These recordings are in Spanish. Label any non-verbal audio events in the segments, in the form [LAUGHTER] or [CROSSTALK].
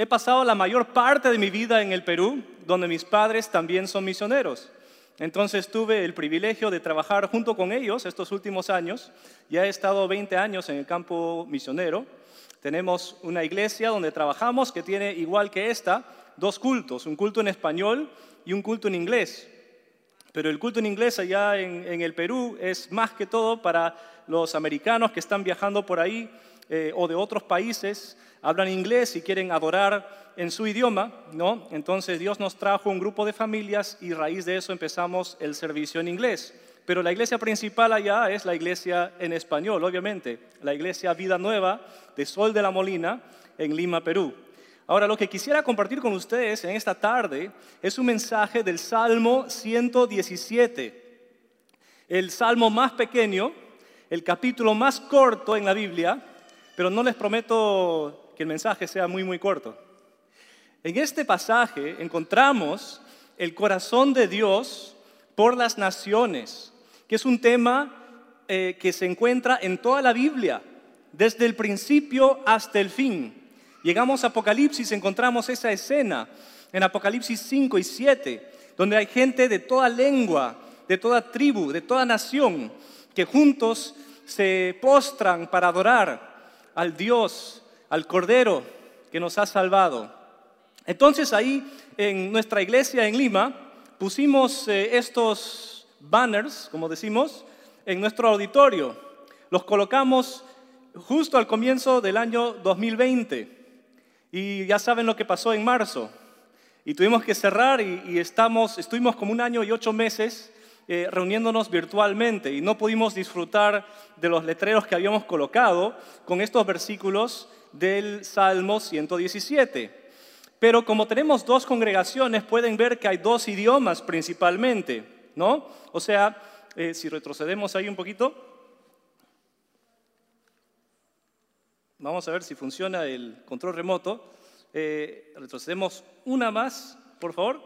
He pasado la mayor parte de mi vida en el Perú, donde mis padres también son misioneros. Entonces tuve el privilegio de trabajar junto con ellos estos últimos años. Ya he estado 20 años en el campo misionero. Tenemos una iglesia donde trabajamos que tiene, igual que esta, dos cultos, un culto en español y un culto en inglés. Pero el culto en inglés allá en, el Perú es más que todo para los americanos que están viajando por ahí eh, o de otros países, hablan inglés y quieren adorar en su idioma, ¿no? Entonces Dios nos trajo un grupo de familias y raíz de eso empezamos el servicio en inglés. Pero la iglesia principal allá es la iglesia en español, obviamente, la iglesia Vida Nueva de Sol de la Molina en Lima, Perú. Ahora, lo que quisiera compartir con ustedes en esta tarde es un mensaje del Salmo 117, el salmo más pequeño, el capítulo más corto en la Biblia, pero no les prometo que el mensaje sea muy, muy corto. En este pasaje encontramos el corazón de Dios por las naciones, que es un tema eh, que se encuentra en toda la Biblia, desde el principio hasta el fin. Llegamos a Apocalipsis, encontramos esa escena en Apocalipsis 5 y 7, donde hay gente de toda lengua, de toda tribu, de toda nación, que juntos se postran para adorar al Dios, al Cordero que nos ha salvado. Entonces ahí en nuestra iglesia en Lima pusimos eh, estos banners, como decimos, en nuestro auditorio. Los colocamos justo al comienzo del año 2020 y ya saben lo que pasó en marzo. Y tuvimos que cerrar y, estamos, estuvimos como un año y ocho meses eh, reuniéndonos virtualmente y no pudimos disfrutar de los letreros que habíamos colocado con estos versículos del Salmo 117. Pero como tenemos dos congregaciones, pueden ver que hay dos idiomas principalmente, ¿no? O sea, eh, si retrocedemos ahí un poquito, vamos a ver si funciona el control remoto. Eh, retrocedemos una más, por favor.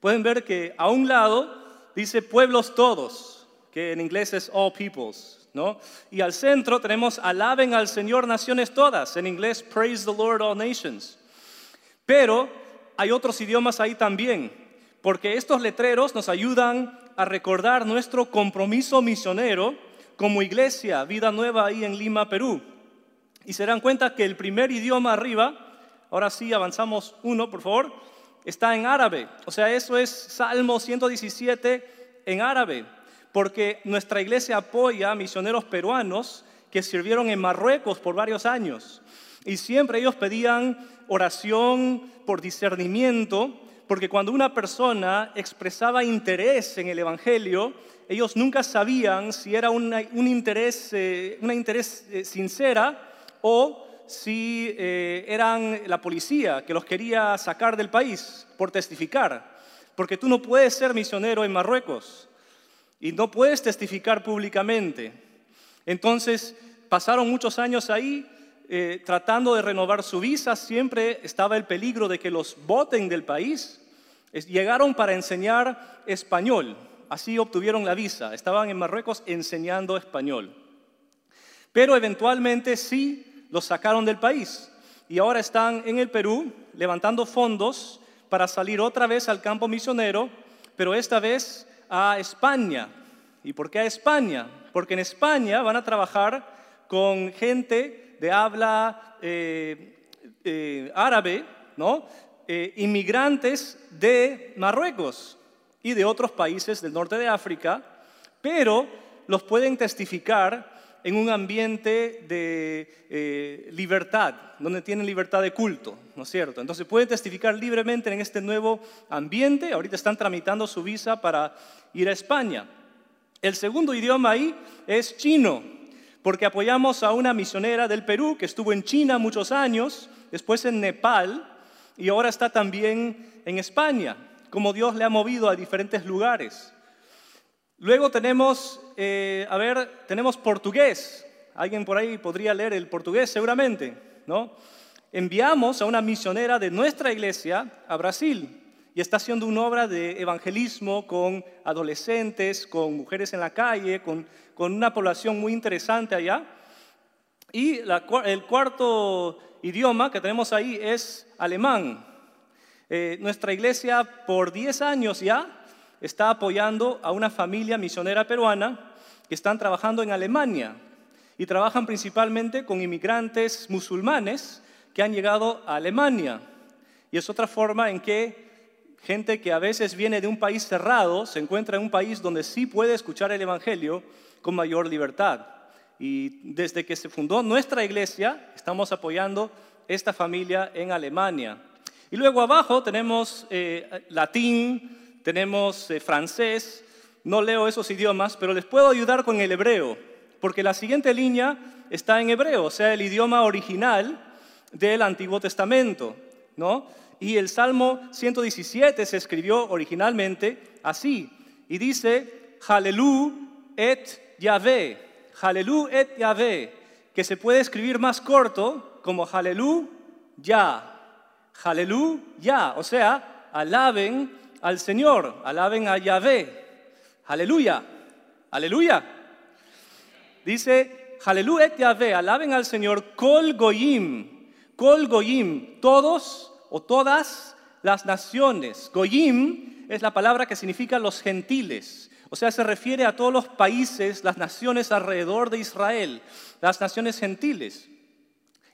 Pueden ver que a un lado dice pueblos todos, que en inglés es all peoples, ¿no? Y al centro tenemos alaben al Señor naciones todas, en inglés praise the Lord all nations. Pero hay otros idiomas ahí también, porque estos letreros nos ayudan a recordar nuestro compromiso misionero como iglesia, vida nueva ahí en Lima, Perú. Y se dan cuenta que el primer idioma arriba, ahora sí avanzamos uno, por favor, está en árabe. O sea, eso es Salmo 117 en árabe, porque nuestra iglesia apoya a misioneros peruanos que sirvieron en Marruecos por varios años. Y siempre ellos pedían oración por discernimiento, porque cuando una persona expresaba interés en el Evangelio, ellos nunca sabían si era un interés, eh, una interés eh, sincera o si eh, eran la policía que los quería sacar del país por testificar, porque tú no puedes ser misionero en Marruecos y no puedes testificar públicamente. Entonces pasaron muchos años ahí eh, tratando de renovar su visa, siempre estaba el peligro de que los voten del país. llegaron para enseñar español, así obtuvieron la visa, estaban en Marruecos enseñando español. Pero eventualmente sí los sacaron del país y ahora están en el Perú levantando fondos para salir otra vez al campo misionero, pero esta vez a España. ¿Y por qué a España? Porque en España van a trabajar con gente de habla eh, eh, árabe, ¿no? Eh, inmigrantes de Marruecos y de otros países del norte de África, pero los pueden testificar en un ambiente de eh, libertad, donde tienen libertad de culto, ¿no es cierto? Entonces pueden testificar libremente en este nuevo ambiente. Ahorita están tramitando su visa para ir a España. El segundo idioma ahí es chino, porque apoyamos a una misionera del Perú que estuvo en China muchos años, después en Nepal y ahora está también en España, como Dios le ha movido a diferentes lugares. Luego tenemos, eh, a ver, tenemos portugués. Alguien por ahí podría leer el portugués seguramente, ¿no? Enviamos a una misionera de nuestra iglesia a Brasil y está haciendo una obra de evangelismo con adolescentes, con mujeres en la calle, con, una población muy interesante allá. Y el cuarto idioma que tenemos ahí es alemán. Eh, nuestra iglesia por 10 años ya está apoyando a una familia misionera peruana que están trabajando en Alemania y trabajan principalmente con inmigrantes musulmanes que han llegado a Alemania. Y es otra forma en que gente que a veces viene de un país cerrado se encuentra en un país donde sí puede escuchar el Evangelio con mayor libertad. Y desde que se fundó nuestra iglesia, estamos apoyando esta familia en Alemania. Y luego abajo tenemos eh, latín, tenemos eh, francés, no leo esos idiomas, pero les puedo ayudar con el hebreo, porque la siguiente línea está en hebreo, o sea, el idioma original del Antiguo Testamento, ¿no? Y el Salmo 117 se escribió originalmente así, y dice, Halelú et Yahvé, Halelú et Yahvé, que se puede escribir más corto como Halelú ya, Halelú ya, o sea, alaben al Señor, alaben a Yahvé, Aleluya, aleluya. Dice, aleluya alaben al Señor, Kol Goyim, Kol Goyim, todos o todas las naciones. Goyim es la palabra que significa los gentiles. O sea, se refiere a todos los países, las naciones alrededor de Israel, las naciones gentiles.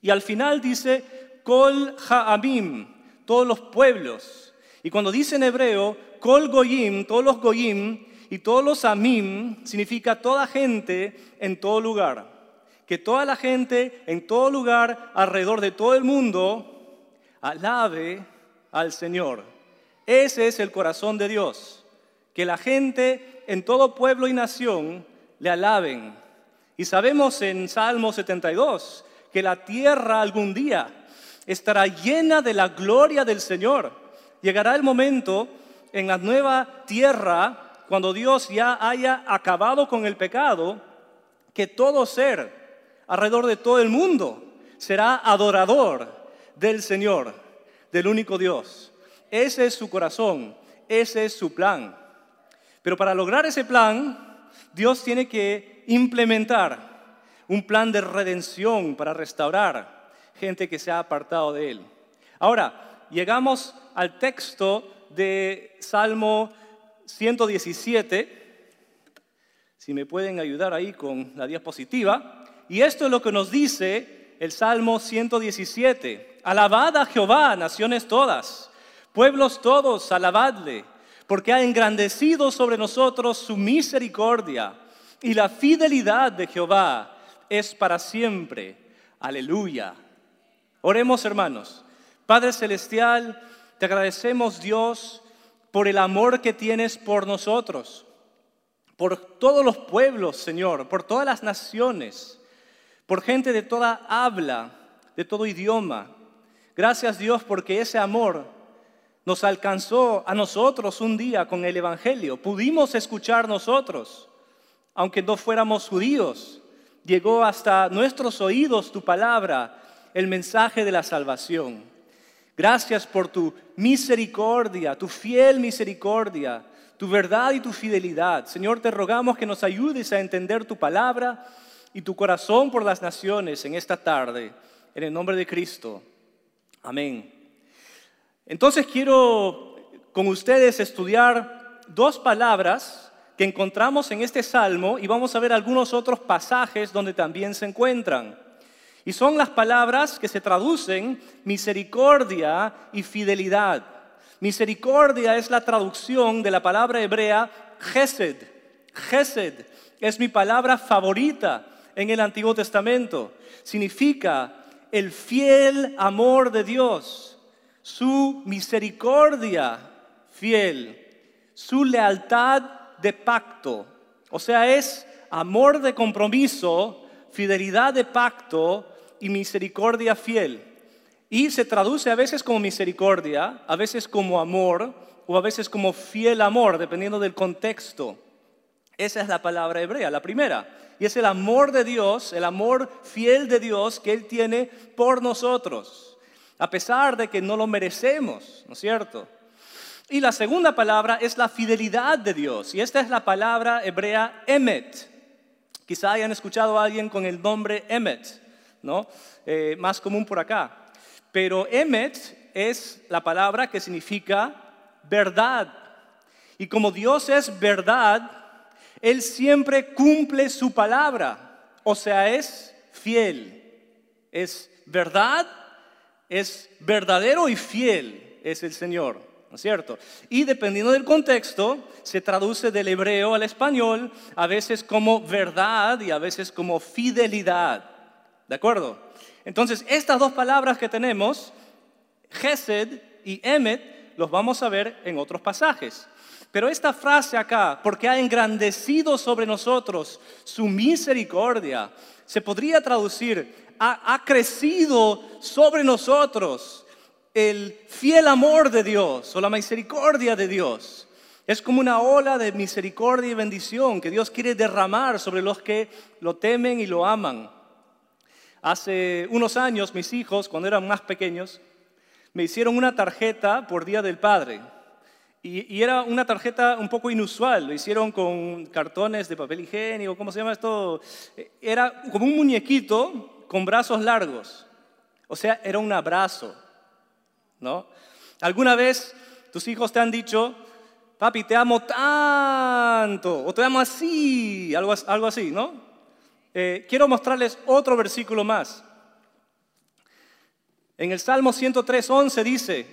Y al final dice, Kol Ha'amim, todos los pueblos. Y cuando dice en hebreo, Kol Goyim, todos los Goyim, y todos los amim significa toda gente en todo lugar. Que toda la gente en todo lugar, alrededor de todo el mundo, alabe al Señor. Ese es el corazón de Dios. Que la gente en todo pueblo y nación le alaben. Y sabemos en Salmo 72 que la tierra algún día estará llena de la gloria del Señor. Llegará el momento en la nueva tierra cuando Dios ya haya acabado con el pecado, que todo ser alrededor de todo el mundo será adorador del Señor, del único Dios. Ese es su corazón, ese es su plan. Pero para lograr ese plan, Dios tiene que implementar un plan de redención para restaurar gente que se ha apartado de Él. Ahora, llegamos al texto de Salmo 117, si me pueden ayudar ahí con la diapositiva, y esto es lo que nos dice el Salmo 117. Alabad a Jehová, naciones todas, pueblos todos, alabadle, porque ha engrandecido sobre nosotros su misericordia, y la fidelidad de Jehová es para siempre. Aleluya. Oremos hermanos. Padre Celestial, te agradecemos Dios por el amor que tienes por nosotros, por todos los pueblos, Señor, por todas las naciones, por gente de toda habla, de todo idioma. Gracias Dios porque ese amor nos alcanzó a nosotros un día con el Evangelio. Pudimos escuchar nosotros, aunque no fuéramos judíos. Llegó hasta nuestros oídos tu palabra, el mensaje de la salvación. Gracias por tu misericordia, tu fiel misericordia, tu verdad y tu fidelidad. Señor, te rogamos que nos ayudes a entender tu palabra y tu corazón por las naciones en esta tarde. En el nombre de Cristo. Amén. Entonces quiero con ustedes estudiar dos palabras que encontramos en este salmo y vamos a ver algunos otros pasajes donde también se encuentran. Y son las palabras que se traducen misericordia y fidelidad. Misericordia es la traducción de la palabra hebrea Gesed. Gesed es mi palabra favorita en el Antiguo Testamento. Significa el fiel amor de Dios, su misericordia fiel, su lealtad de pacto. O sea, es amor de compromiso, fidelidad de pacto y misericordia fiel. Y se traduce a veces como misericordia, a veces como amor o a veces como fiel amor, dependiendo del contexto. Esa es la palabra hebrea, la primera. Y es el amor de Dios, el amor fiel de Dios que Él tiene por nosotros, a pesar de que no lo merecemos, ¿no es cierto? Y la segunda palabra es la fidelidad de Dios. Y esta es la palabra hebrea emet. Quizá hayan escuchado a alguien con el nombre emet ¿no? Eh, más común por acá. Pero Emet es la palabra que significa verdad. Y como Dios es verdad, Él siempre cumple su palabra. O sea, es fiel. Es verdad, es verdadero y fiel, es el Señor. ¿no es cierto? Y dependiendo del contexto, se traduce del hebreo al español, a veces como verdad y a veces como fidelidad. ¿De acuerdo? Entonces, estas dos palabras que tenemos, Gesed y Emet, los vamos a ver en otros pasajes. Pero esta frase acá, porque ha engrandecido sobre nosotros su misericordia, se podría traducir, ha, ha crecido sobre nosotros el fiel amor de Dios o la misericordia de Dios. Es como una ola de misericordia y bendición que Dios quiere derramar sobre los que lo temen y lo aman. Hace unos años mis hijos, cuando eran más pequeños, me hicieron una tarjeta por Día del Padre. Y, era una tarjeta un poco inusual, lo hicieron con cartones de papel higiénico, ¿cómo se llama esto? Era como un muñequito con brazos largos. O sea, era un abrazo. ¿no? ¿Alguna vez tus hijos te han dicho, papi, te amo tanto, o te amo así, algo, algo así, ¿no? Eh, quiero mostrarles otro versículo más. En el Salmo 103.11 dice,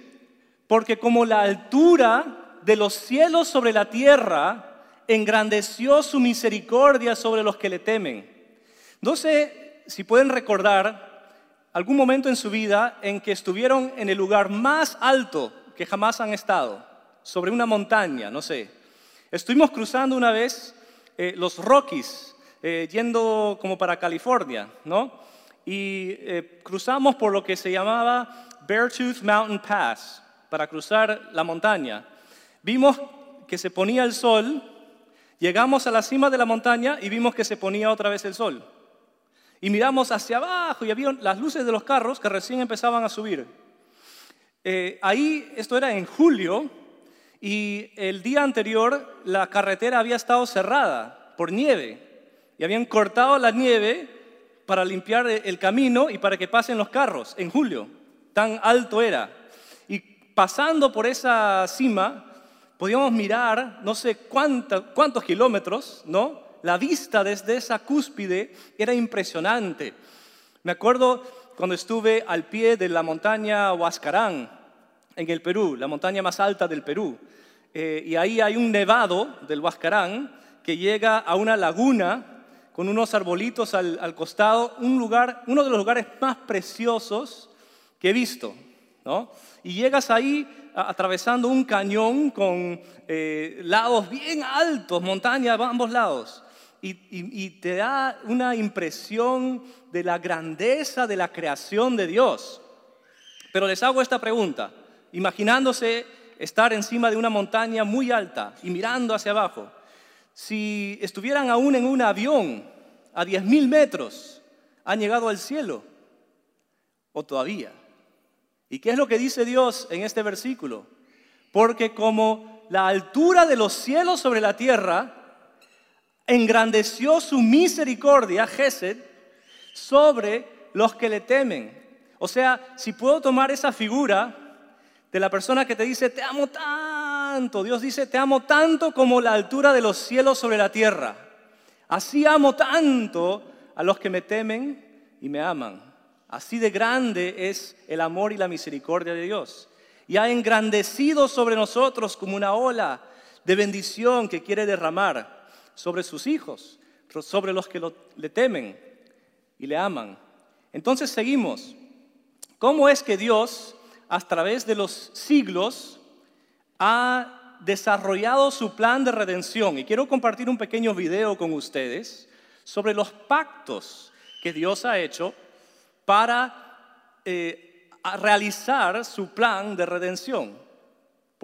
porque como la altura de los cielos sobre la tierra, engrandeció su misericordia sobre los que le temen. No sé si pueden recordar algún momento en su vida en que estuvieron en el lugar más alto que jamás han estado, sobre una montaña, no sé. Estuvimos cruzando una vez eh, los Rockies, eh, yendo como para California, ¿no? Y eh, cruzamos por lo que se llamaba Beartooth Mountain Pass, para cruzar la montaña. Vimos que se ponía el sol, llegamos a la cima de la montaña y vimos que se ponía otra vez el sol y miramos hacia abajo y había las luces de los carros que recién empezaban a subir. Eh, ahí, esto era en julio, y el día anterior la carretera había estado cerrada por nieve y habían cortado la nieve para limpiar el camino y para que pasen los carros en julio. Tan alto era. Y pasando por esa cima, podíamos mirar no sé cuántos kilómetros, ¿no? La vista desde esa cúspide era impresionante. Me acuerdo cuando estuve al pie de la montaña Huascarán, en el Perú, la montaña más alta del Perú. Eh, y ahí hay un nevado del Huascarán que llega a una laguna con unos arbolitos al, costado, un lugar, uno de los lugares más preciosos que he visto. ¿no? Y llegas ahí atravesando un cañón con eh, lados bien altos, montañas a ambos lados y, te da una impresión de la grandeza de la creación de Dios. Pero les hago esta pregunta, imaginándose estar encima de una montaña muy alta y mirando hacia abajo. Si estuvieran aún en un avión a 10.000 metros, ¿han llegado al cielo? ¿O todavía? ¿Y qué es lo que dice Dios en este versículo? Porque como la altura de los cielos sobre la tierra engrandeció su misericordia, Gesed, sobre los que le temen. O sea, si puedo tomar esa figura de la persona que te dice, te amo tanto, Dios dice, te amo tanto como la altura de los cielos sobre la tierra. Así amo tanto a los que me temen y me aman. Así de grande es el amor y la misericordia de Dios. Y ha engrandecido sobre nosotros como una ola de bendición que quiere derramar sobre sus hijos, sobre los que le temen y le aman. Entonces seguimos. ¿Cómo es que Dios, a través de los siglos, ha desarrollado su plan de redención? Y quiero compartir un pequeño video con ustedes sobre los pactos que Dios ha hecho para eh, realizar su plan de redención.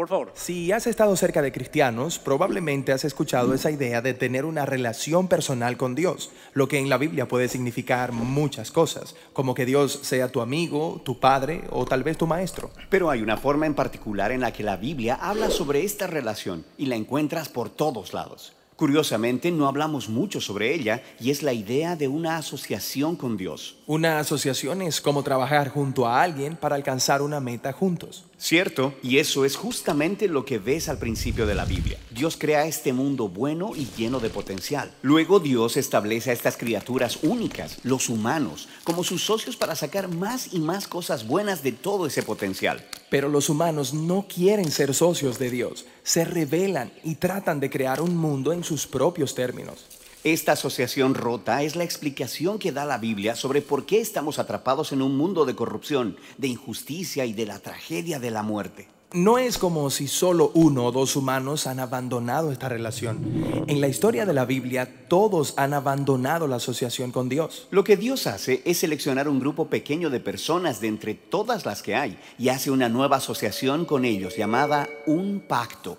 Por favor. Si has estado cerca de cristianos, probablemente has escuchado esa idea de tener una relación personal con Dios, lo que en la Biblia puede significar muchas cosas, como que Dios sea tu amigo, tu padre o tal vez tu maestro. Pero hay una forma en particular en la que la Biblia habla sobre esta relación y la encuentras por todos lados Curiosamente, no hablamos mucho sobre ella y es la idea de una asociación con Dios. Una asociación es como trabajar junto a alguien para alcanzar una meta juntos. Cierto, y eso es justamente lo que ves al principio de la Biblia. Dios crea este mundo bueno y lleno de potencial. Luego Dios establece a estas criaturas únicas, los humanos, como sus socios para sacar más y más cosas buenas de todo ese potencial. Pero los humanos no quieren ser socios de Dios, se rebelan y tratan de crear un mundo en sus propios términos. Esta asociación rota es la explicación que da la Biblia sobre por qué estamos atrapados en un mundo de corrupción, de injusticia y de la tragedia de la muerte. No es como si solo uno o dos humanos han abandonado esta relación. En la historia de la Biblia, todos han abandonado la asociación con Dios. Lo que Dios hace es seleccionar un grupo pequeño de personas de entre todas las que hay y hace una nueva asociación con ellos llamada un pacto.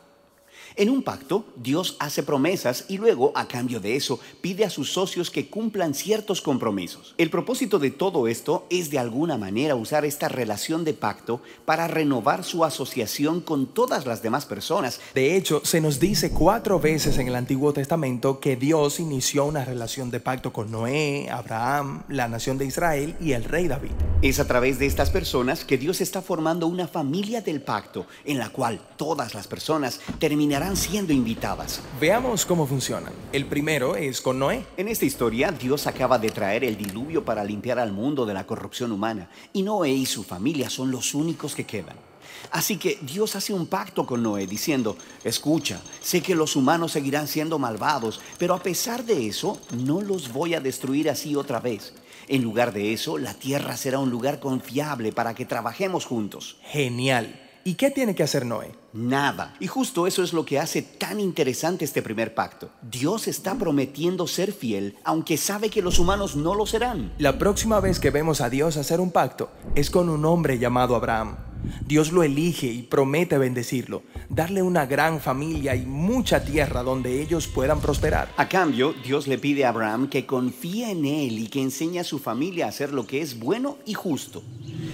En un pacto, Dios hace promesas y luego, a cambio de eso, pide a sus socios que cumplan ciertos compromisos. El propósito de todo esto es de alguna manera usar esta relación de pacto para renovar su asociación con todas las demás personas. De hecho, se nos dice cuatro veces en el Antiguo Testamento que Dios inició una relación de pacto con Noé, Abraham, la nación de Israel y el rey David. Es a través de estas personas que Dios está formando una familia del pacto en la cual todas las personas terminarán siendo invitadas. Veamos cómo funcionan. El primero es con Noé. En esta historia, Dios acaba de traer el diluvio para limpiar al mundo de la corrupción humana, y Noé y su familia son los únicos que quedan. Así que Dios hace un pacto con Noé diciendo, escucha, sé que los humanos seguirán siendo malvados, pero a pesar de eso, no los voy a destruir así otra vez. En lugar de eso, la tierra será un lugar confiable para que trabajemos juntos. Genial. ¿Y qué tiene que hacer Noé? Nada. Y justo eso es lo que hace tan interesante este primer pacto. Dios está prometiendo ser fiel, aunque sabe que los humanos no lo serán. La próxima vez que vemos a Dios hacer un pacto es con un hombre llamado Abraham. Dios lo elige y promete bendecirlo, darle una gran familia y mucha tierra donde ellos puedan prosperar. A cambio, Dios le pide a Abraham que confíe en él y que enseñe a su familia a hacer lo que es bueno y justo.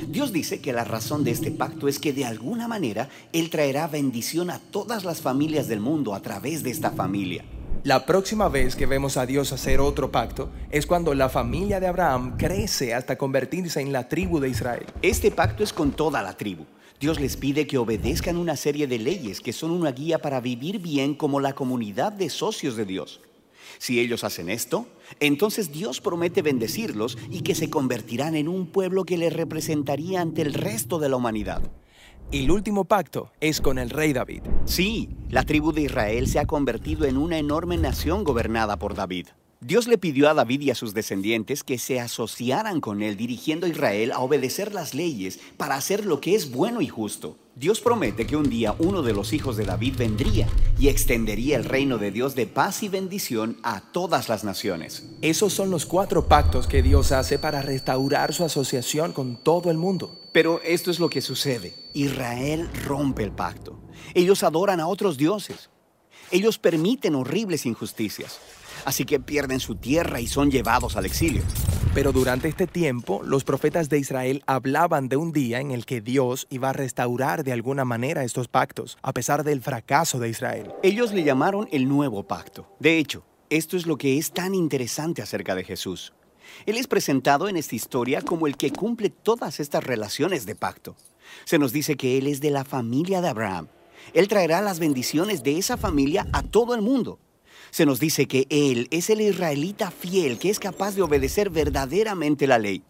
Dios dice que la razón de este pacto es que de alguna manera Él traerá bendición a todas las familias del mundo a través de esta familia. La próxima vez que vemos a Dios hacer otro pacto es cuando la familia de Abraham crece hasta convertirse en la tribu de Israel. Este pacto es con toda la tribu. Dios les pide que obedezcan una serie de leyes que son una guía para vivir bien como la comunidad de socios de Dios. Si ellos hacen esto, entonces Dios promete bendecirlos y que se convertirán en un pueblo que les representaría ante el resto de la humanidad. El último pacto es con el rey David. Sí, la tribu de Israel se ha convertido en una enorme nación gobernada por David. Dios le pidió a David y a sus descendientes que se asociaran con él dirigiendo a Israel a obedecer las leyes para hacer lo que es bueno y justo. Dios promete que un día uno de los hijos de David vendría y extendería el reino de Dios de paz y bendición a todas las naciones. Esos son los cuatro pactos que Dios hace para restaurar su asociación con todo el mundo. Pero esto es lo que sucede. Israel rompe el pacto. Ellos adoran a otros dioses. Ellos permiten horribles injusticias así que pierden su tierra y son llevados al exilio. Pero durante este tiempo, los profetas de Israel hablaban de un día en el que Dios iba a restaurar de alguna manera estos pactos, a pesar del fracaso de Israel. Ellos le llamaron el nuevo pacto. De hecho, esto es lo que es tan interesante acerca de Jesús. Él es presentado en esta historia como el que cumple todas estas relaciones de pacto. Se nos dice que Él es de la familia de Abraham. Él traerá las bendiciones de esa familia a todo el mundo se nos dice que Él es el israelita fiel que es capaz de obedecer verdaderamente la ley.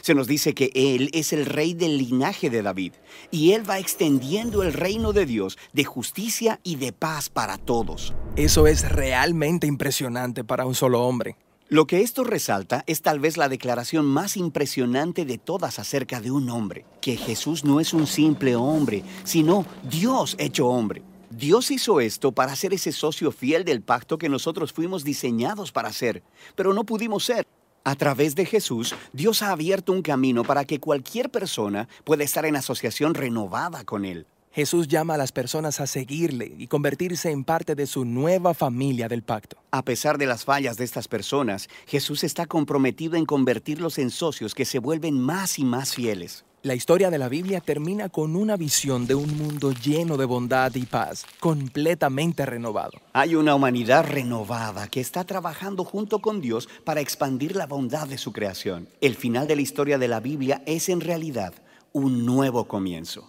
Se nos dice que Él es el rey del linaje de David y Él va extendiendo el reino de Dios de justicia y de paz para todos. Eso es realmente impresionante para un solo hombre. Lo que esto resalta es tal vez la declaración más impresionante de todas acerca de un hombre, que Jesús no es un simple hombre, sino Dios hecho hombre. Dios hizo esto para ser ese socio fiel del pacto que nosotros fuimos diseñados para ser, pero no pudimos ser. A través de Jesús, Dios ha abierto un camino para que cualquier persona pueda estar en asociación renovada con Él. Jesús llama a las personas a seguirle y convertirse en parte de su nueva familia del pacto. A pesar de las fallas de estas personas, Jesús está comprometido en convertirlos en socios que se vuelven más y más fieles. La historia de la Biblia termina con una visión de un mundo lleno de bondad y paz, completamente renovado. Hay una humanidad renovada que está trabajando junto con Dios para expandir la bondad de su creación. El final de la historia de la Biblia es en realidad un nuevo comienzo.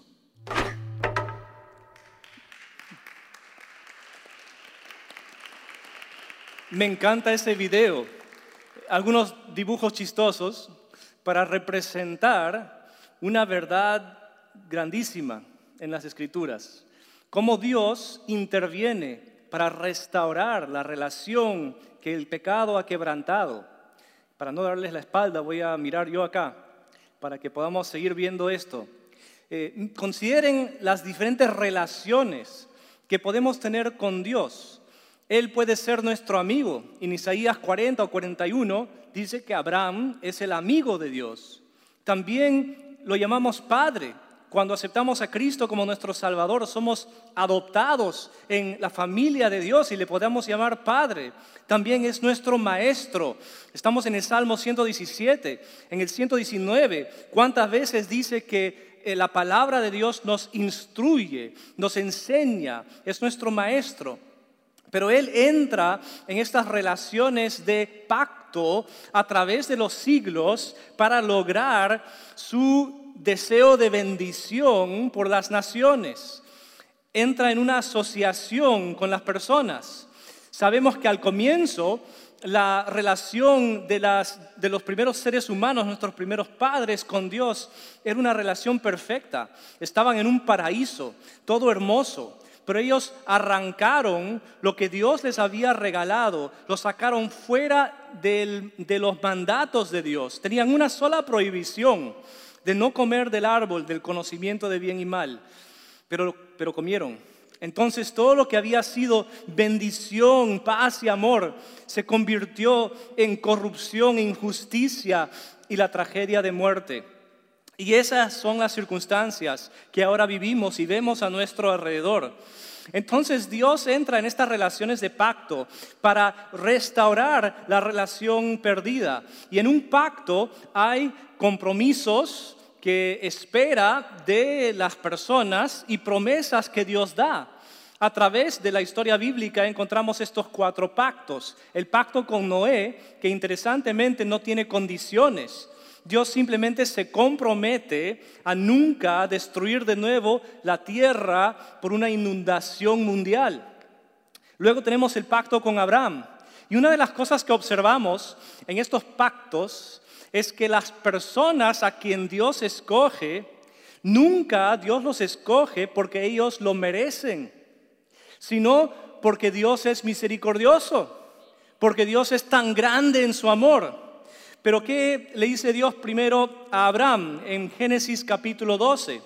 Me encanta ese video. Algunos dibujos chistosos para representar una verdad grandísima en las escrituras. Cómo Dios interviene para restaurar la relación que el pecado ha quebrantado. Para no darles la espalda, voy a mirar yo acá, para que podamos seguir viendo esto. Eh, consideren las diferentes relaciones que podemos tener con Dios. Él puede ser nuestro amigo. En Isaías 40 o 41 dice que Abraham es el amigo de Dios. También lo llamamos Padre. Cuando aceptamos a Cristo como nuestro Salvador, somos adoptados en la familia de Dios y le podemos llamar Padre. También es nuestro Maestro. Estamos en el Salmo 117, en el 119. ¿Cuántas veces dice que eh, la palabra de Dios nos instruye, nos enseña, es nuestro Maestro? Pero Él entra en estas relaciones de pacto a través de los siglos para lograr su deseo de bendición por las naciones. Entra en una asociación con las personas. Sabemos que al comienzo la relación de, las, de los primeros seres humanos, nuestros primeros padres con Dios, era una relación perfecta. Estaban en un paraíso, todo hermoso pero ellos arrancaron lo que Dios les había regalado, lo sacaron fuera de los mandatos de Dios. Tenían una sola prohibición de no comer del árbol del conocimiento de bien y mal, pero, pero comieron. Entonces todo lo que había sido bendición, paz y amor se convirtió en corrupción, injusticia y la tragedia de muerte. Y esas son las circunstancias que ahora vivimos y vemos a nuestro alrededor. Entonces Dios entra en estas relaciones de pacto para restaurar la relación perdida. Y en un pacto hay compromisos que espera de las personas y promesas que Dios da. A través de la historia bíblica encontramos estos cuatro pactos. El pacto con Noé, que interesantemente no tiene condiciones, Dios simplemente se compromete a nunca destruir de nuevo la tierra por una inundación mundial. Luego tenemos el pacto con Abraham. Y una de las cosas que observamos en estos pactos es que las personas a quien Dios escoge, nunca Dios los escoge porque ellos lo merecen, sino porque Dios es misericordioso, porque Dios es tan grande en su amor pero ¿qué le dice Dios primero a Abraham en Génesis capítulo 12?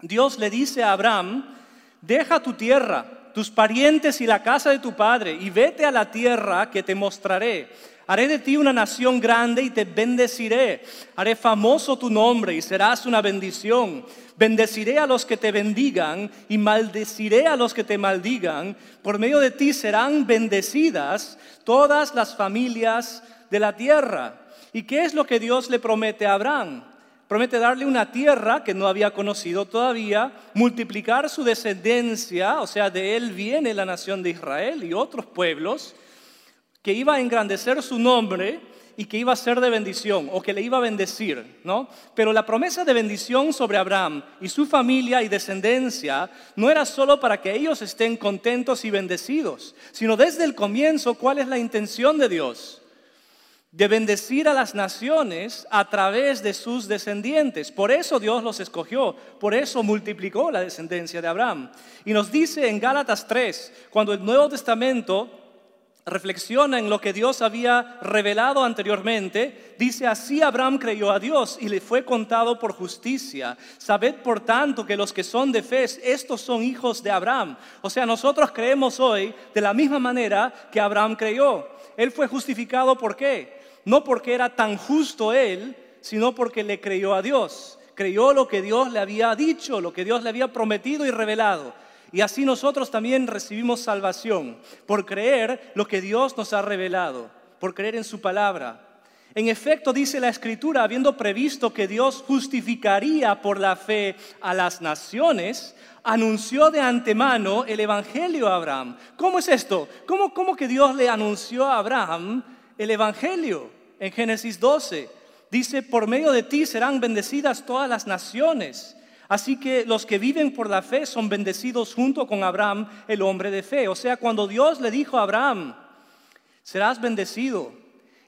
Dios le dice a Abraham, deja tu tierra, tus parientes y la casa de tu padre, y vete a la tierra que te mostraré. Haré de ti una nación grande y te bendeciré. Haré famoso tu nombre y serás una bendición. Bendeciré a los que te bendigan y maldeciré a los que te maldigan. Por medio de ti serán bendecidas todas las familias de la tierra. ¿Y qué es lo que Dios le promete a Abraham? Promete darle una tierra que no había conocido todavía, multiplicar su descendencia, o sea, de él viene la nación de Israel y otros pueblos, que iba a engrandecer su nombre y que iba a ser de bendición o que le iba a bendecir, ¿no? Pero la promesa de bendición sobre Abraham y su familia y descendencia no era solo para que ellos estén contentos y bendecidos, sino desde el comienzo, ¿cuál es la intención de Dios? De bendecir a las naciones a través de sus descendientes. Por eso Dios los escogió, por eso multiplicó la descendencia de Abraham. Y nos dice en Gálatas 3, cuando el Nuevo Testamento reflexiona en lo que Dios había revelado anteriormente, dice, así Abraham creyó a Dios y le fue contado por justicia. Sabed por tanto que los que son de fe, estos son hijos de Abraham. O sea, nosotros creemos hoy de la misma manera que Abraham creyó. Él fue justificado por qué? No porque era tan justo él, sino porque le creyó a Dios. Creyó lo que Dios le había dicho, lo que Dios le había prometido y revelado. Y así nosotros también recibimos salvación por creer lo que Dios nos ha revelado, por creer en su palabra. En efecto, dice la Escritura, habiendo previsto que Dios justificaría por la fe a las naciones, anunció de antemano el Evangelio a Abraham. ¿Cómo es esto? ¿Cómo, cómo que Dios le anunció a Abraham el Evangelio? En Génesis 12 dice, por medio de ti serán bendecidas todas las naciones. Así que los que viven por la fe son bendecidos junto con Abraham, el hombre de fe. O sea, cuando Dios le dijo a Abraham, serás bendecido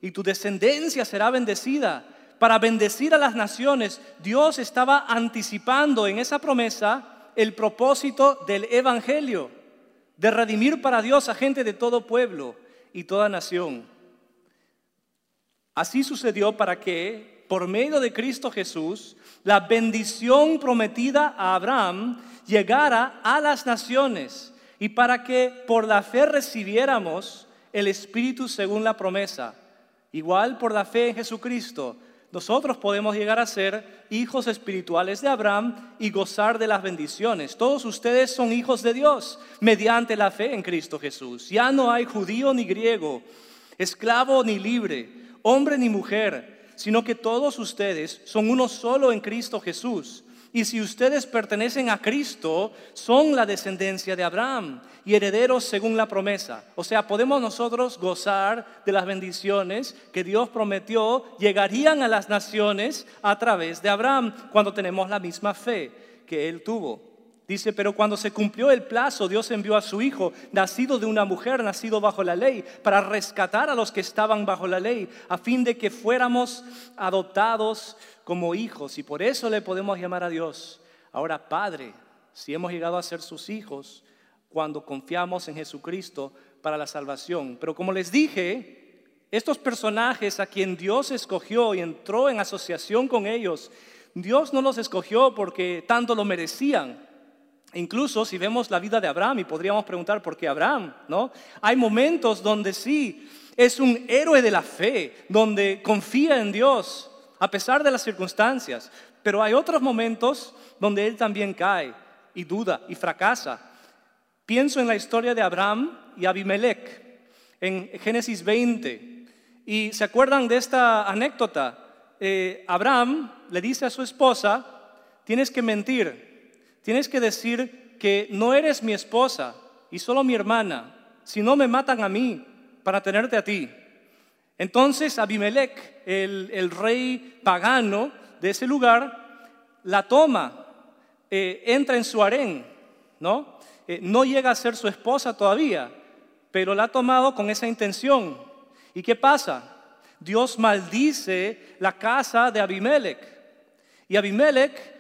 y tu descendencia será bendecida. Para bendecir a las naciones, Dios estaba anticipando en esa promesa el propósito del Evangelio, de redimir para Dios a gente de todo pueblo y toda nación. Así sucedió para que, por medio de Cristo Jesús, la bendición prometida a Abraham llegara a las naciones y para que por la fe recibiéramos el Espíritu según la promesa. Igual por la fe en Jesucristo, nosotros podemos llegar a ser hijos espirituales de Abraham y gozar de las bendiciones. Todos ustedes son hijos de Dios mediante la fe en Cristo Jesús. Ya no hay judío ni griego, esclavo ni libre, hombre ni mujer sino que todos ustedes son uno solo en Cristo Jesús. Y si ustedes pertenecen a Cristo, son la descendencia de Abraham y herederos según la promesa. O sea, podemos nosotros gozar de las bendiciones que Dios prometió llegarían a las naciones a través de Abraham cuando tenemos la misma fe que él tuvo. Dice, pero cuando se cumplió el plazo, Dios envió a su Hijo, nacido de una mujer, nacido bajo la ley, para rescatar a los que estaban bajo la ley, a fin de que fuéramos adoptados como hijos. Y por eso le podemos llamar a Dios ahora Padre, si hemos llegado a ser sus hijos, cuando confiamos en Jesucristo para la salvación. Pero como les dije, estos personajes a quien Dios escogió y entró en asociación con ellos, Dios no los escogió porque tanto lo merecían Incluso si vemos la vida de Abraham y podríamos preguntar por qué Abraham, ¿no? Hay momentos donde sí es un héroe de la fe, donde confía en Dios a pesar de las circunstancias, pero hay otros momentos donde él también cae y duda y fracasa. Pienso en la historia de Abraham y Abimelech en Génesis 20 y se acuerdan de esta anécdota. Eh, Abraham le dice a su esposa, tienes que mentir Tienes que decir que no eres mi esposa y solo mi hermana, si no me matan a mí para tenerte a ti. Entonces Abimelech, el, rey pagano de ese lugar, la toma, eh, entra en su harén, ¿no? Eh, no llega a ser su esposa todavía, pero la ha tomado con esa intención. ¿Y qué pasa? Dios maldice la casa de Abimelech. Y Abimelech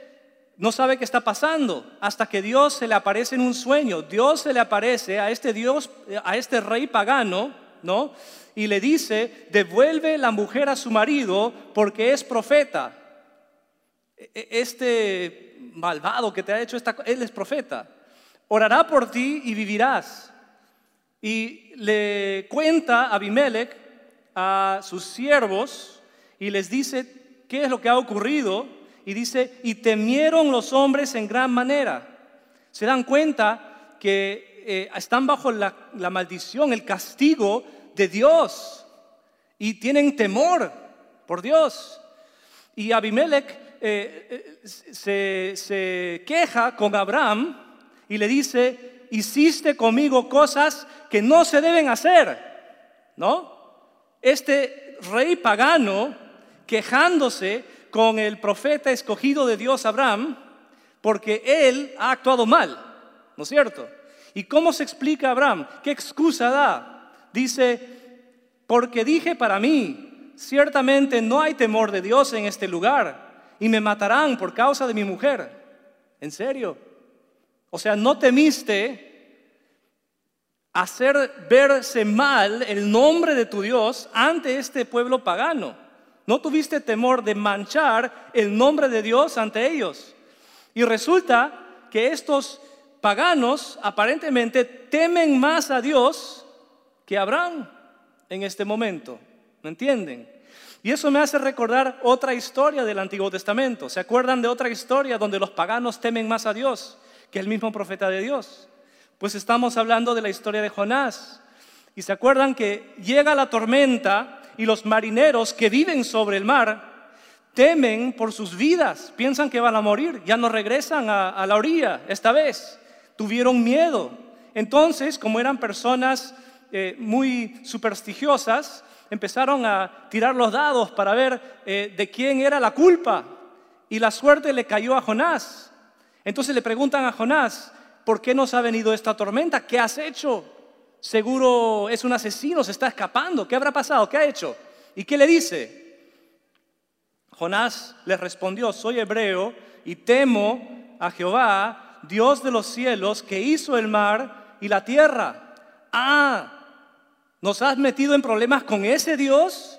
no sabe qué está pasando hasta que Dios se le aparece en un sueño. Dios se le aparece a este Dios, a este rey pagano, ¿no? Y le dice, devuelve la mujer a su marido porque es profeta. E, e, este malvado que te ha hecho esta, él es profeta. Orará por ti y vivirás. Y le cuenta a Abimelech a sus siervos y les dice qué es lo que ha ocurrido y dice, y temieron los hombres en gran manera. Se dan cuenta que eh, están bajo la, maldición, el castigo de Dios y tienen temor por Dios. Y Abimelech eh, eh, se, se queja con Abraham y le dice, hiciste conmigo cosas que no se deben hacer, ¿no? Este rey pagano quejándose con el profeta escogido de Dios, Abraham, porque él ha actuado mal, ¿no es cierto? ¿Y cómo se explica Abraham? ¿Qué excusa da? Dice, porque dije para mí, ciertamente no hay temor de Dios en este lugar y me matarán por causa de mi mujer. ¿En serio? O sea, no temiste hacer verse mal el nombre de tu Dios ante este pueblo pagano. No tuviste temor de manchar el nombre de Dios ante ellos. Y resulta que estos paganos aparentemente temen más a Dios que a Abraham en este momento. ¿Me entienden? Y eso me hace recordar otra historia del Antiguo Testamento. ¿Se acuerdan de otra historia donde los paganos temen más a Dios que el mismo profeta de Dios? Pues estamos hablando de la historia de Jonás. Y se acuerdan que llega la tormenta y los marineros que viven sobre el mar temen por sus vidas, piensan que van a morir, ya no regresan a, la orilla esta vez, tuvieron miedo. Entonces, como eran personas eh, muy supersticiosas, empezaron a tirar los dados para ver eh, de quién era la culpa y la suerte le cayó a Jonás. Entonces le preguntan a Jonás, ¿por qué nos ha venido esta tormenta? ¿Qué has hecho? Seguro es un asesino, se está escapando. ¿Qué habrá pasado? ¿Qué ha hecho? ¿Y qué le dice? Jonás le respondió, soy hebreo y temo a Jehová, Dios de los cielos, que hizo el mar y la tierra. Ah, ¿nos has metido en problemas con ese Dios?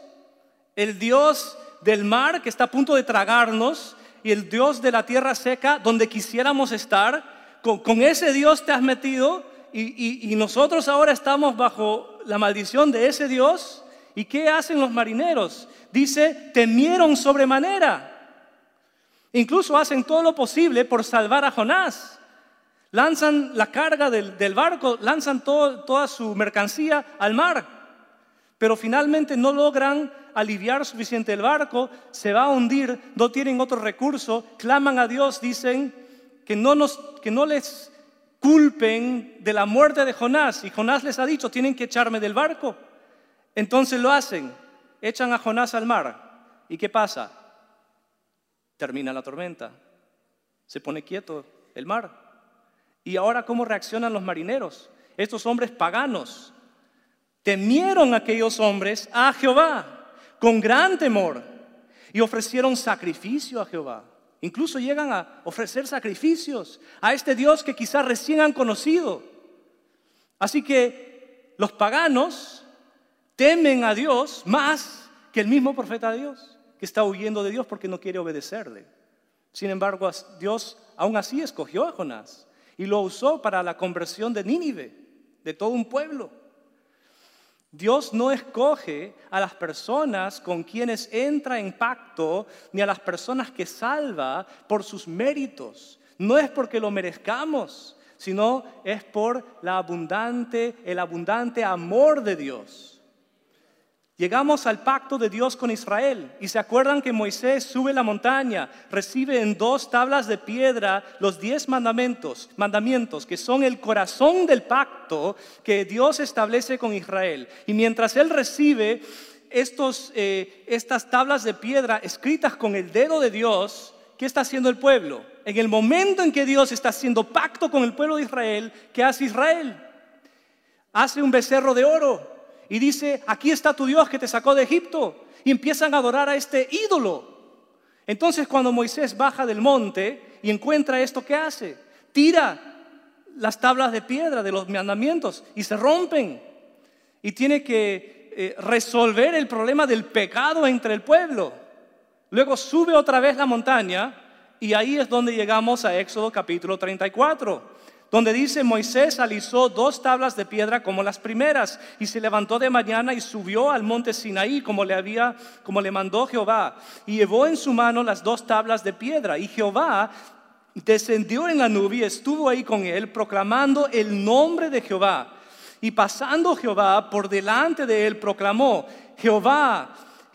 El Dios del mar que está a punto de tragarnos y el Dios de la tierra seca donde quisiéramos estar, con, ese Dios te has metido y, nosotros ahora estamos bajo la maldición de ese Dios. ¿Y qué hacen los marineros? Dice, temieron sobremanera. Incluso hacen todo lo posible por salvar a Jonás. Lanzan la carga del, barco, lanzan toda su mercancía al mar. Pero finalmente no logran aliviar suficiente el barco, se va a hundir, no tienen otro recurso, claman a Dios, dicen que no, nos, que no les culpen de la muerte de Jonás. Y Jonás les ha dicho, tienen que echarme del barco. Entonces lo hacen, echan a Jonás al mar. ¿Y qué pasa? Termina la tormenta, se pone quieto el mar. ¿Y ahora cómo reaccionan los marineros? Estos hombres paganos temieron aquellos hombres a Jehová con gran temor y ofrecieron sacrificio a Jehová. Incluso llegan a ofrecer sacrificios a este Dios que quizás recién han conocido. Así que los paganos temen a Dios más que el mismo profeta de Dios, que está huyendo de Dios porque no quiere obedecerle. Sin embargo, Dios aún así escogió a Jonás y lo usó para la conversión de Nínive, de todo un pueblo. Dios no escoge a las personas con quienes entra en pacto, ni a las personas que salva por sus méritos. No es porque lo merezcamos, sino es por la abundante, el abundante amor de Dios. Llegamos al pacto de Dios con Israel y se acuerdan que Moisés sube la montaña, recibe en dos tablas de piedra los diez mandamientos, mandamientos que son el corazón del pacto que Dios establece con Israel. Y mientras él recibe estos, eh, estas tablas de piedra escritas con el dedo de Dios, ¿qué está haciendo el pueblo? En el momento en que Dios está haciendo pacto con el pueblo de Israel, ¿qué hace Israel? Hace un becerro de oro y dice, aquí está tu Dios que te sacó de Egipto. Y empiezan a adorar a este ídolo. Entonces cuando Moisés baja del monte y encuentra esto, ¿qué hace? Tira las tablas de piedra de los mandamientos y se rompen. Y tiene que eh, resolver el problema del pecado entre el pueblo. Luego sube otra vez la montaña y ahí es donde llegamos a Éxodo capítulo 34 donde dice Moisés alisó dos tablas de piedra como las primeras y se levantó de mañana y subió al monte Sinaí como le había como le mandó Jehová y llevó en su mano las dos tablas de piedra y Jehová descendió en la nube y estuvo ahí con él proclamando el nombre de Jehová. Y pasando Jehová por delante de él proclamó Jehová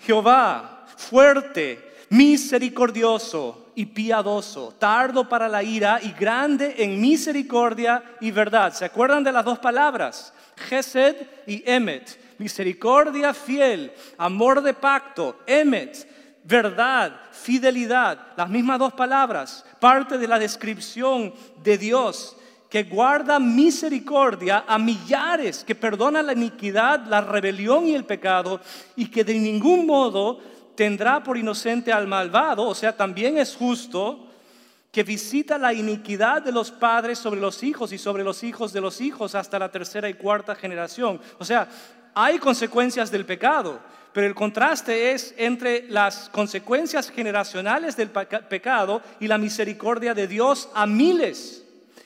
Jehová fuerte misericordioso y piadoso, tardo para la ira y grande en misericordia y verdad. ¿Se acuerdan de las dos palabras? Gesed y Emet. Misericordia fiel, amor de pacto, Emet, verdad, fidelidad. Las mismas dos palabras, parte de la descripción de Dios que guarda misericordia a millares, que perdona la iniquidad, la rebelión y el pecado, y que de ningún modo tendrá por inocente al malvado, o sea, también es justo que visita la iniquidad de los padres sobre los hijos y sobre los hijos de los hijos hasta la tercera y cuarta generación. O sea, hay consecuencias del pecado, pero el contraste es entre las consecuencias generacionales del pecado y la misericordia de Dios a miles.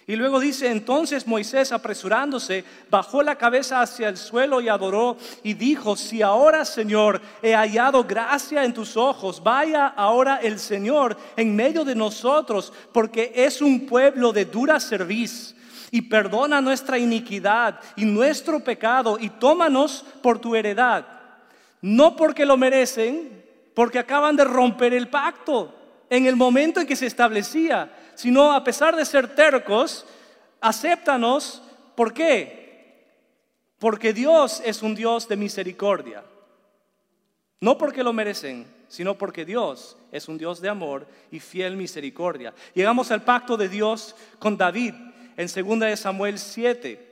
Y luego dice, entonces Moisés apresurándose, bajó la cabeza hacia el suelo y adoró y dijo, si ahora Señor he hallado gracia en tus ojos, vaya ahora el Señor en medio de nosotros, porque es un pueblo de dura cerviz. Y perdona nuestra iniquidad y nuestro pecado y tómanos por tu heredad. no porque lo merecen, porque acaban de romper el pacto en el momento en que se establecía, sino a pesar de ser tercos, acéptanos. ¿Por qué? Porque Dios es un Dios de misericordia. No porque lo merecen, sino porque Dios es un Dios de amor y fiel misericordia. Llegamos al pacto de Dios con David en 2 de Samuel 7.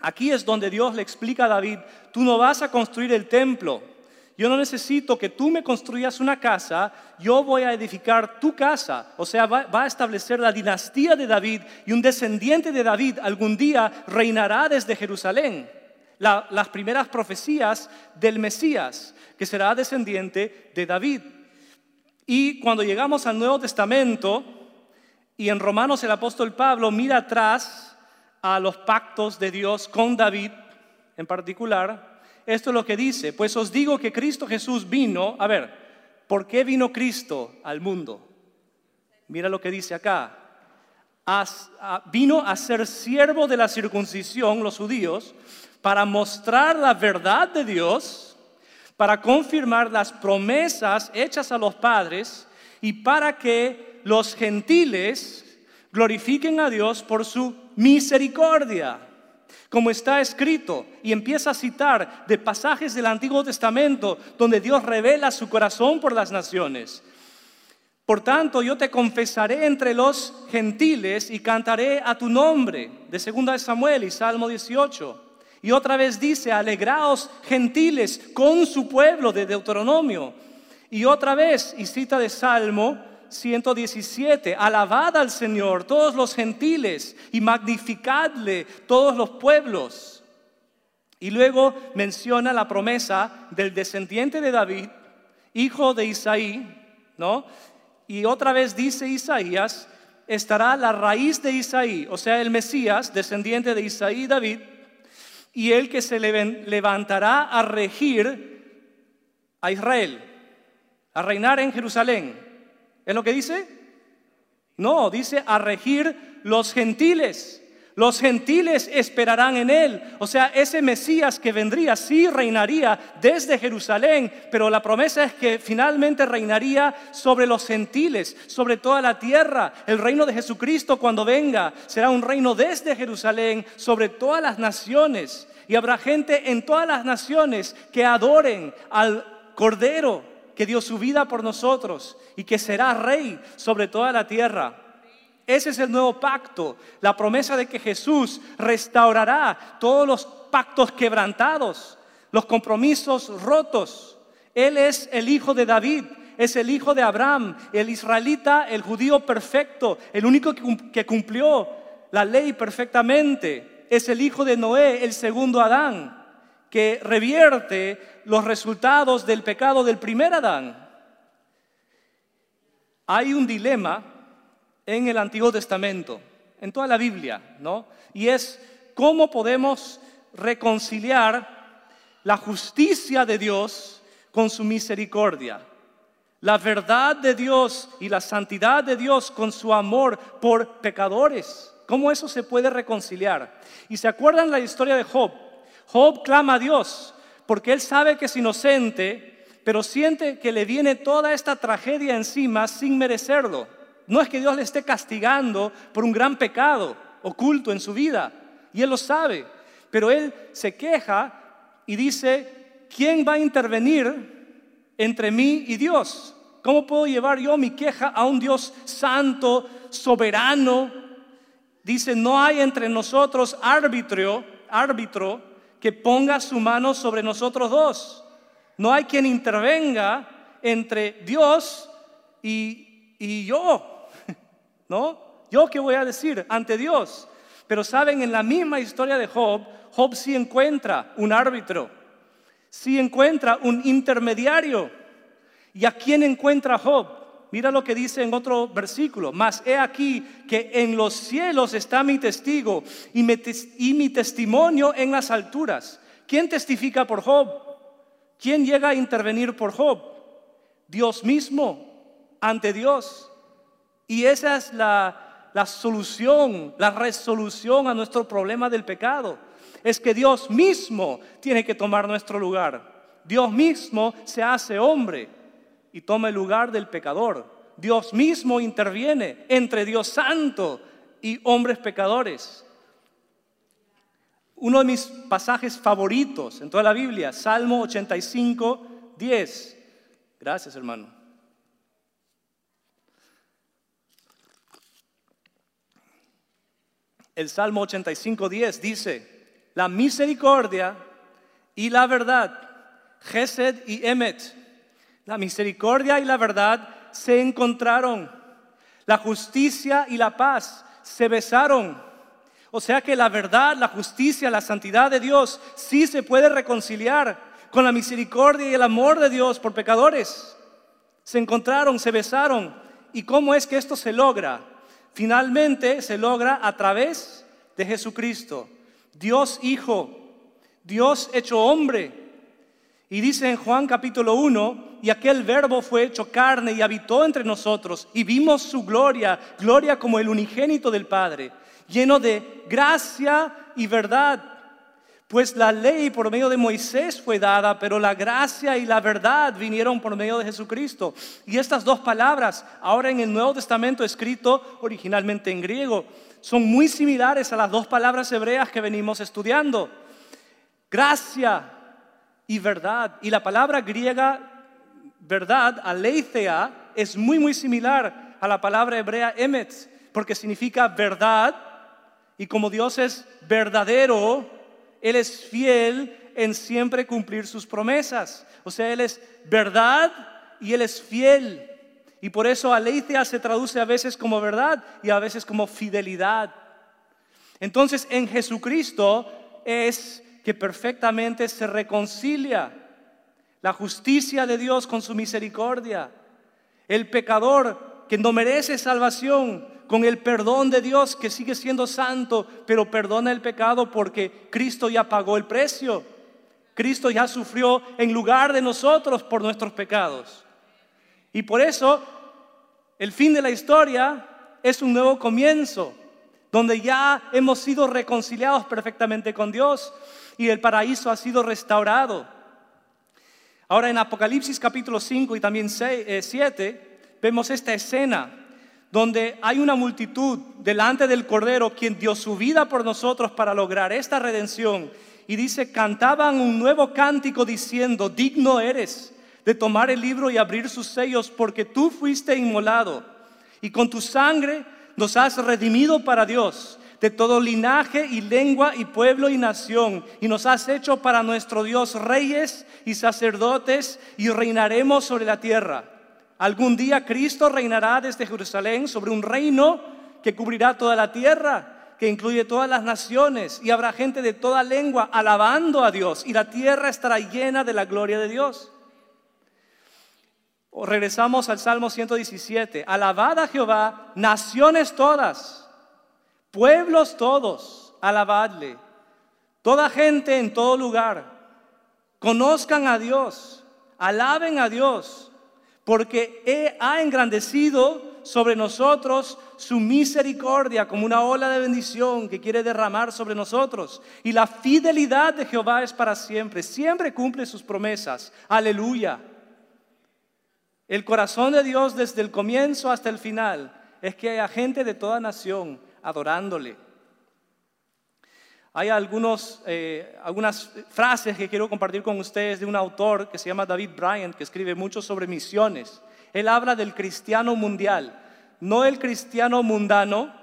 Aquí es donde Dios le explica a David, tú no vas a construir el templo. Yo no necesito que tú me construyas una casa, yo voy a edificar tu casa. O sea, va, a establecer la dinastía de David y un descendiente de David algún día reinará desde Jerusalén. las primeras profecías del Mesías, que será descendiente de David. Y cuando llegamos al Nuevo Testamento, y en Romanos el apóstol Pablo mira atrás a los pactos de Dios con David en particular, esto es lo que dice, pues os digo que Cristo Jesús vino, a ver, ¿por qué vino Cristo al mundo? Mira lo que dice acá, vino a ser siervo de la circuncisión, los judíos, para mostrar la verdad de Dios, para confirmar las promesas hechas a los padres y para que los gentiles glorifiquen a Dios por su misericordia como está escrito, y empieza a citar de pasajes del Antiguo Testamento donde Dios revela su corazón por las naciones. Por tanto, yo te confesaré entre los gentiles y cantaré a tu nombre, de 2 Samuel y Salmo 18. Y otra vez dice, alegraos gentiles con su pueblo de Deuteronomio. Y otra vez, y cita de Salmo 117, alabad al Señor todos los gentiles y magnificadle todos los pueblos. Y luego menciona la promesa del descendiente de David, hijo de Isaí, ¿no? Y otra vez dice Isaías, estará la raíz de Isaí, o sea, el Mesías, descendiente de Isaí y David, y el que se levantará a regir a Israel, a reinar en Jerusalén. ¿Es lo que dice? No, dice a regir los gentiles. Los gentiles esperarán en él. O sea, ese Mesías que vendría sí reinaría desde Jerusalén, pero la promesa es que finalmente reinaría sobre los gentiles, sobre toda la tierra. El reino de Jesucristo cuando venga será un reino desde Jerusalén sobre todas las naciones. Y habrá gente en todas las naciones que adoren al Cordero que dio su vida por nosotros y que será rey sobre toda la tierra. Ese es el nuevo pacto, la promesa de que Jesús restaurará todos los pactos quebrantados, los compromisos rotos. Él es el hijo de David, es el hijo de Abraham, el israelita, el judío perfecto, el único que cumplió la ley perfectamente. Es el hijo de Noé, el segundo Adán que revierte los resultados del pecado del primer Adán. Hay un dilema en el Antiguo Testamento, en toda la Biblia, ¿no? Y es cómo podemos reconciliar la justicia de Dios con su misericordia, la verdad de Dios y la santidad de Dios con su amor por pecadores. ¿Cómo eso se puede reconciliar? Y se acuerdan la historia de Job. Job clama a Dios porque él sabe que es inocente, pero siente que le viene toda esta tragedia encima sin merecerlo. No es que Dios le esté castigando por un gran pecado oculto en su vida, y él lo sabe, pero él se queja y dice, ¿quién va a intervenir entre mí y Dios? ¿Cómo puedo llevar yo mi queja a un Dios santo, soberano? Dice, no hay entre nosotros árbitro, árbitro que ponga su mano sobre nosotros dos. No hay quien intervenga entre Dios y, yo. [LAUGHS] ¿No? ¿Yo qué voy a decir ante Dios? Pero saben, en la misma historia de Job, Job sí encuentra un árbitro, sí encuentra un intermediario. ¿Y a quién encuentra Job? Mira lo que dice en otro versículo. Mas he aquí que en los cielos está mi testigo y mi, testimonio en las alturas. ¿Quién testifica por Job? ¿Quién llega a intervenir por Job? Dios mismo ante Dios. Y esa es la, la solución, la resolución a nuestro problema del pecado. Es que Dios mismo tiene que tomar nuestro lugar. Dios mismo se hace hombre y toma el lugar del pecador. Dios mismo interviene entre Dios santo y hombres pecadores. Uno de mis pasajes favoritos en toda la Biblia, Salmo 85, 10. Gracias, hermano. El Salmo 85, 10 dice, la misericordia y la verdad, Gesed y Emet, la misericordia y la verdad se encontraron. La justicia y la paz se besaron. O sea que la verdad, la justicia, la santidad de Dios sí se puede reconciliar con la misericordia y el amor de Dios por pecadores. Se encontraron, se besaron. ¿Y cómo es que esto se logra? Finalmente se logra a través de Jesucristo, Dios Hijo, Dios hecho hombre y dice en Juan capítulo 1, y aquel verbo fue hecho carne y habitó entre nosotros, y vimos su gloria, gloria como el unigénito del Padre, lleno de gracia y verdad. Pues la ley por medio de Moisés fue dada, pero la gracia y la verdad vinieron por medio de Jesucristo. Y estas dos palabras, ahora en el Nuevo Testamento escrito originalmente en griego, son muy similares a las dos palabras hebreas que venimos estudiando. Gracia y verdad. Y la palabra griega verdad, aleithea, es muy, muy similar a la palabra hebrea emet, porque significa verdad. Y como Dios es verdadero, Él es fiel en siempre cumplir sus promesas. O sea, Él es verdad y Él es fiel. Y por eso aleithea se traduce a veces como verdad y a veces como fidelidad. Entonces en Jesucristo es que perfectamente se reconcilia la justicia de Dios con su misericordia. El pecador que no merece salvación con el perdón de Dios que sigue siendo santo, pero perdona el pecado porque Cristo ya pagó el precio. Cristo ya sufrió en lugar de nosotros por nuestros pecados. Y por eso el fin de la historia es un nuevo comienzo, donde ya hemos sido reconciliados perfectamente con Dios y el paraíso ha sido restaurado. Ahora en Apocalipsis capítulo 5 y también 7 eh, vemos esta escena donde hay una multitud delante del Cordero quien dio su vida por nosotros para lograr esta redención. Y dice, cantaban un nuevo cántico diciendo, digno eres de tomar el libro y abrir sus sellos porque tú fuiste inmolado y con tu sangre nos has redimido para Dios de todo linaje y lengua y pueblo y nación, y nos has hecho para nuestro Dios reyes y sacerdotes, y reinaremos sobre la tierra. Algún día Cristo reinará desde Jerusalén sobre un reino que cubrirá toda la tierra, que incluye todas las naciones, y habrá gente de toda lengua alabando a Dios, y la tierra estará llena de la gloria de Dios. Regresamos al Salmo 117. Alabad a Jehová, naciones todas Pueblos todos, alabadle. Toda gente en todo lugar, conozcan a Dios, alaben a Dios, porque ha engrandecido sobre nosotros su misericordia como una ola de bendición que quiere derramar sobre nosotros. Y la fidelidad de Jehová es para siempre, siempre cumple sus promesas. Aleluya. El corazón de Dios desde el comienzo hasta el final es que haya gente de toda nación adorándole. Hay algunos, eh, algunas frases que quiero compartir con ustedes de un autor que se llama David Bryant, que escribe mucho sobre misiones. Él habla del cristiano mundial, no el cristiano mundano,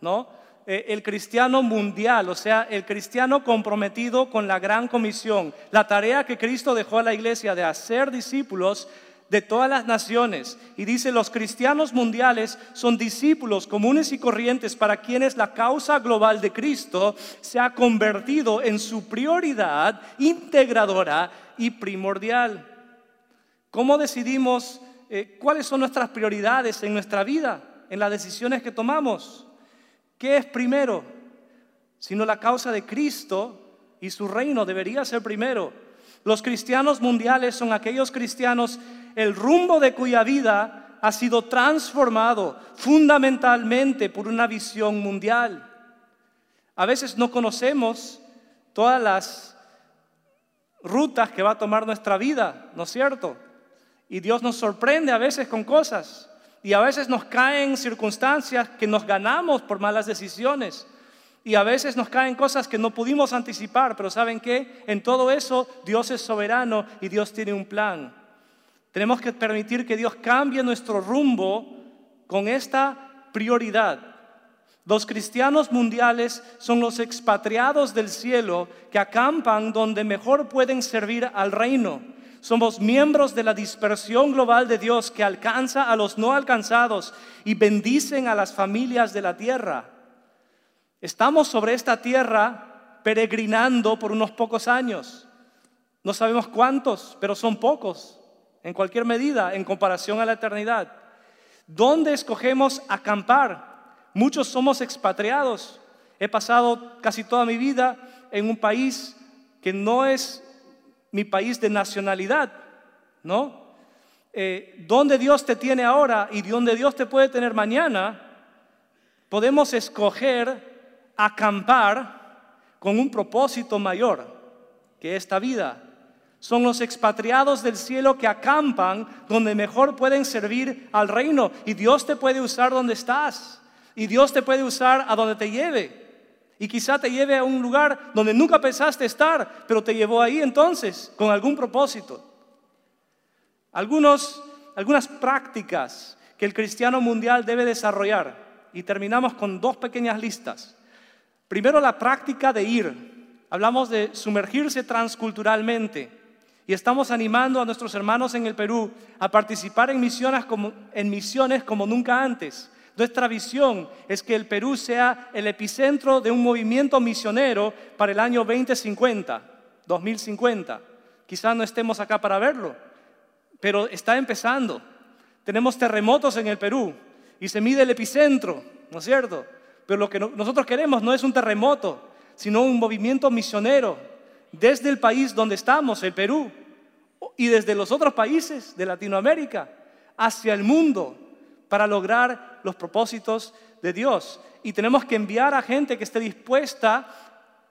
¿no? Eh, el cristiano mundial, o sea, el cristiano comprometido con la gran comisión, la tarea que Cristo dejó a la iglesia de hacer discípulos de todas las naciones. Y dice, los cristianos mundiales son discípulos comunes y corrientes para quienes la causa global de Cristo se ha convertido en su prioridad integradora y primordial. ¿Cómo decidimos eh, cuáles son nuestras prioridades en nuestra vida, en las decisiones que tomamos? ¿Qué es primero? Sino la causa de Cristo y su reino debería ser primero. Los cristianos mundiales son aquellos cristianos el rumbo de cuya vida ha sido transformado fundamentalmente por una visión mundial. A veces no conocemos todas las rutas que va a tomar nuestra vida, ¿no es cierto? Y Dios nos sorprende a veces con cosas y a veces nos caen circunstancias que nos ganamos por malas decisiones. Y a veces nos caen cosas que no pudimos anticipar, pero ¿saben qué? En todo eso Dios es soberano y Dios tiene un plan. Tenemos que permitir que Dios cambie nuestro rumbo con esta prioridad. Los cristianos mundiales son los expatriados del cielo que acampan donde mejor pueden servir al reino. Somos miembros de la dispersión global de Dios que alcanza a los no alcanzados y bendicen a las familias de la tierra. Estamos sobre esta tierra peregrinando por unos pocos años. No sabemos cuántos, pero son pocos en cualquier medida en comparación a la eternidad. ¿Dónde escogemos acampar? Muchos somos expatriados. He pasado casi toda mi vida en un país que no es mi país de nacionalidad, ¿no? Eh, ¿Dónde Dios te tiene ahora y donde Dios te puede tener mañana? Podemos escoger acampar con un propósito mayor que esta vida son los expatriados del cielo que acampan donde mejor pueden servir al reino. Y Dios te puede usar donde estás. Y Dios te puede usar a donde te lleve. Y quizá te lleve a un lugar donde nunca pensaste estar, pero te llevó ahí entonces con algún propósito. Algunos, algunas prácticas que el cristiano mundial debe desarrollar. Y terminamos con dos pequeñas listas. Primero, la práctica de ir. Hablamos de sumergirse transculturalmente. Y estamos animando a nuestros hermanos en el Perú a participar en misiones como, nunca antes. Nuestra visión es que el Perú sea el epicentro de un movimiento misionero para el año 2050, 2050. Quizás no estemos acá para verlo, pero está empezando. Tenemos terremotos en el Perú y se mide el epicentro, ¿no es cierto? Pero lo que nosotros queremos no es un terremoto, sino un movimiento misionero desde el país donde estamos, el Perú, y desde los otros países de Latinoamérica hacia el mundo para lograr los propósitos de Dios. Y tenemos que enviar a gente que esté dispuesta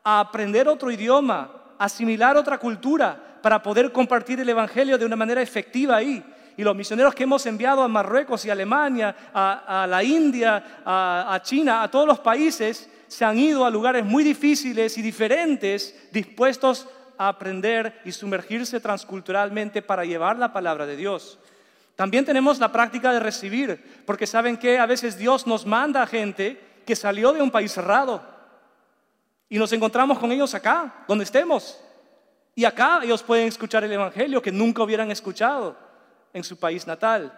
a aprender otro idioma, asimilar otra cultura, para poder compartir el Evangelio de una manera efectiva ahí. Y los misioneros que hemos enviado a Marruecos y Alemania, a, la India, a China, a todos los países, se han ido a lugares muy difíciles y diferentes, dispuestos a aprender y sumergirse transculturalmente para llevar la palabra de Dios. También tenemos la práctica de recibir, porque saben que a veces Dios nos manda a gente que salió de un país cerrado y nos encontramos con ellos acá, donde estemos. Y acá ellos pueden escuchar el Evangelio que nunca hubieran escuchado en su país natal.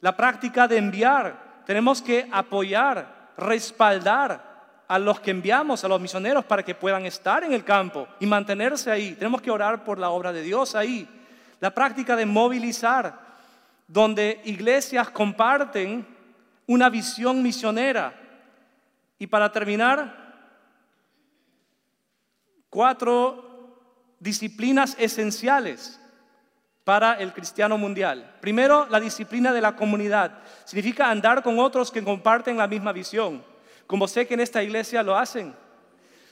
La práctica de enviar, tenemos que apoyar, respaldar a los que enviamos, a los misioneros, para que puedan estar en el campo y mantenerse ahí. Tenemos que orar por la obra de Dios ahí. La práctica de movilizar, donde iglesias comparten una visión misionera. Y para terminar, cuatro disciplinas esenciales para el cristiano mundial. Primero, la disciplina de la comunidad. Significa andar con otros que comparten la misma visión como sé que en esta iglesia lo hacen.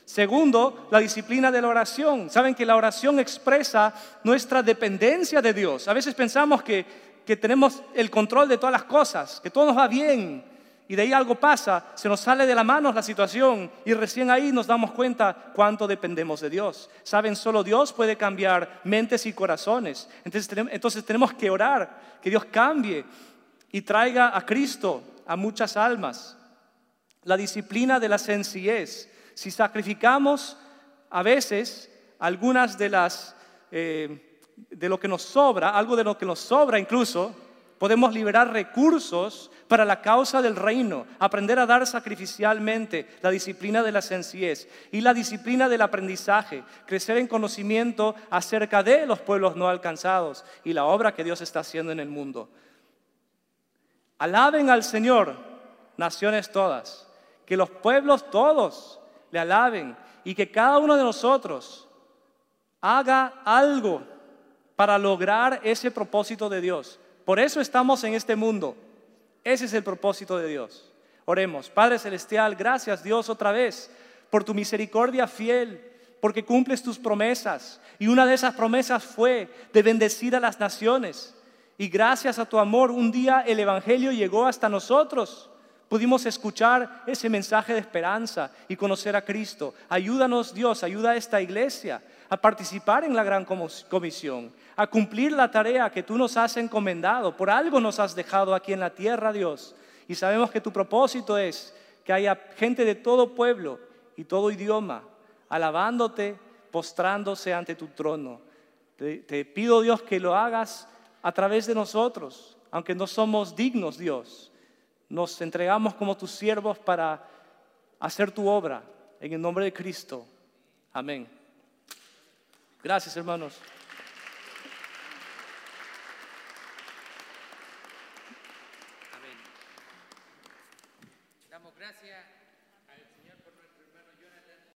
Segundo, la disciplina de la oración. Saben que la oración expresa nuestra dependencia de Dios. A veces pensamos que, que tenemos el control de todas las cosas, que todo nos va bien y de ahí algo pasa, se nos sale de la mano la situación y recién ahí nos damos cuenta cuánto dependemos de Dios. Saben, solo Dios puede cambiar mentes y corazones. Entonces, entonces tenemos que orar, que Dios cambie y traiga a Cristo a muchas almas la disciplina de la sencillez. Si sacrificamos a veces algunas de las eh, de lo que nos sobra, algo de lo que nos sobra incluso, podemos liberar recursos para la causa del reino, aprender a dar sacrificialmente, la disciplina de la sencillez y la disciplina del aprendizaje, crecer en conocimiento acerca de los pueblos no alcanzados y la obra que Dios está haciendo en el mundo. Alaben al Señor, naciones todas que los pueblos todos le alaben y que cada uno de nosotros haga algo para lograr ese propósito de Dios. Por eso estamos en este mundo. Ese es el propósito de Dios. Oremos, Padre Celestial, gracias Dios otra vez por tu misericordia fiel, porque cumples tus promesas. Y una de esas promesas fue de bendecir a las naciones. Y gracias a tu amor, un día el Evangelio llegó hasta nosotros. Pudimos escuchar ese mensaje de esperanza y conocer a Cristo. Ayúdanos Dios, ayuda a esta iglesia a participar en la gran comisión, a cumplir la tarea que tú nos has encomendado. Por algo nos has dejado aquí en la tierra, Dios. Y sabemos que tu propósito es que haya gente de todo pueblo y todo idioma alabándote, postrándose ante tu trono. Te, te pido, Dios, que lo hagas a través de nosotros, aunque no somos dignos, Dios. Nos entregamos como tus siervos para hacer tu obra en el nombre de Cristo. Amén. Gracias, hermanos.